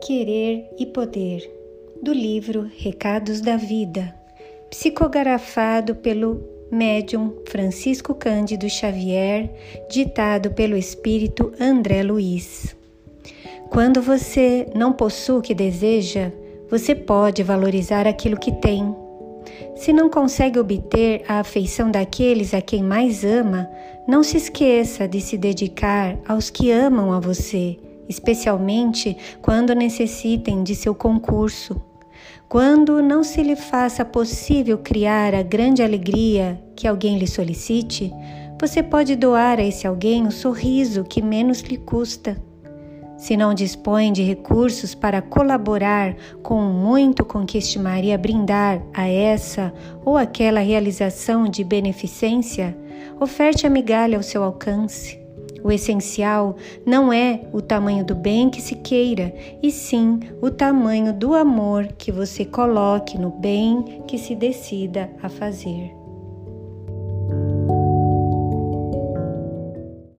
Querer e Poder, do livro Recados da Vida, psicografado pelo médium Francisco Cândido Xavier, ditado pelo espírito André Luiz. Quando você não possui o que deseja, você pode valorizar aquilo que tem. Se não consegue obter a afeição daqueles a quem mais ama, não se esqueça de se dedicar aos que amam a você especialmente quando necessitem de seu concurso. Quando não se lhe faça possível criar a grande alegria que alguém lhe solicite, você pode doar a esse alguém o sorriso que menos lhe custa. Se não dispõe de recursos para colaborar com muito com que estimaria brindar a essa ou aquela realização de beneficência, oferte a migalha ao seu alcance. O essencial não é o tamanho do bem que se queira, e sim o tamanho do amor que você coloque no bem que se decida a fazer.